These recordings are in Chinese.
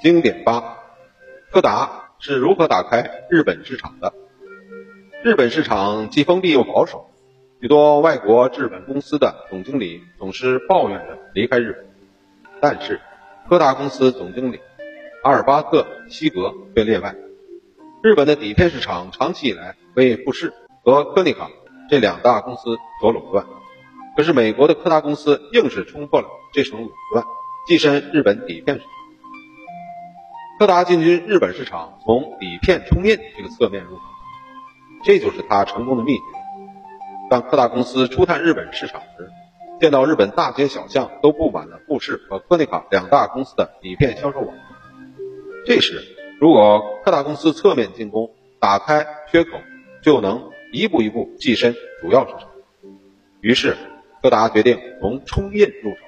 经典八：柯达是如何打开日本市场的？日本市场既封闭又保守，许多外国制本公司的总经理总是抱怨着离开日本。但是，柯达公司总经理阿尔巴特·西格却例外。日本的底片市场长期以来被富士和柯尼卡这两大公司所垄断，可是美国的柯达公司硬是冲破了这层垄断，跻身日本底片市场。柯达进军日本市场，从底片冲印这个侧面入手，这就是他成功的秘诀。当柯达公司初探日本市场时，见到日本大街小巷都布满了富士和柯尼卡两大公司的底片销售网。这时，如果柯达公司侧面进攻，打开缺口，就能一步一步跻身主要市场。于是，柯达决定从冲印入手。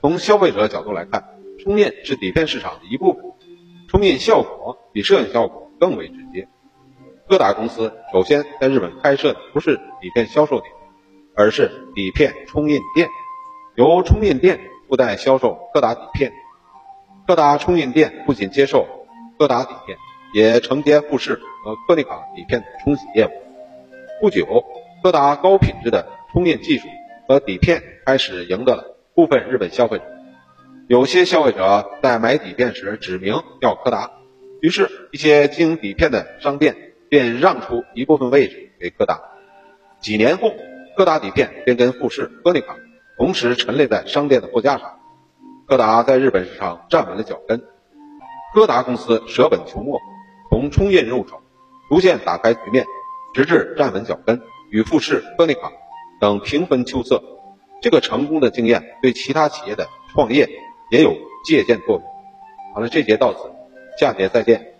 从消费者角度来看，冲印是底片市场的一部分。冲印效果比摄影效果更为直接。柯达公司首先在日本开设的不是底片销售点，而是底片冲印店，由冲印店附带销售柯达底片。柯达冲印店不仅接受柯达底片，也承接富士和柯尼卡底片的冲洗业务。不久，柯达高品质的冲印技术和底片开始赢得了部分日本消费者。有些消费者在买底片时指明要柯达，于是，一些经营底片的商店便让出一部分位置给柯达。几年后，柯达底片便跟富士、柯尼卡同时陈列在商店的货架上，柯达在日本市场站稳了脚跟。柯达公司舍本求末，从冲印入手，逐渐打开局面，直至站稳脚跟，与富士、柯尼卡等平分秋色。这个成功的经验对其他企业的创业。也有借鉴作用。好了，这节到此，下节再见。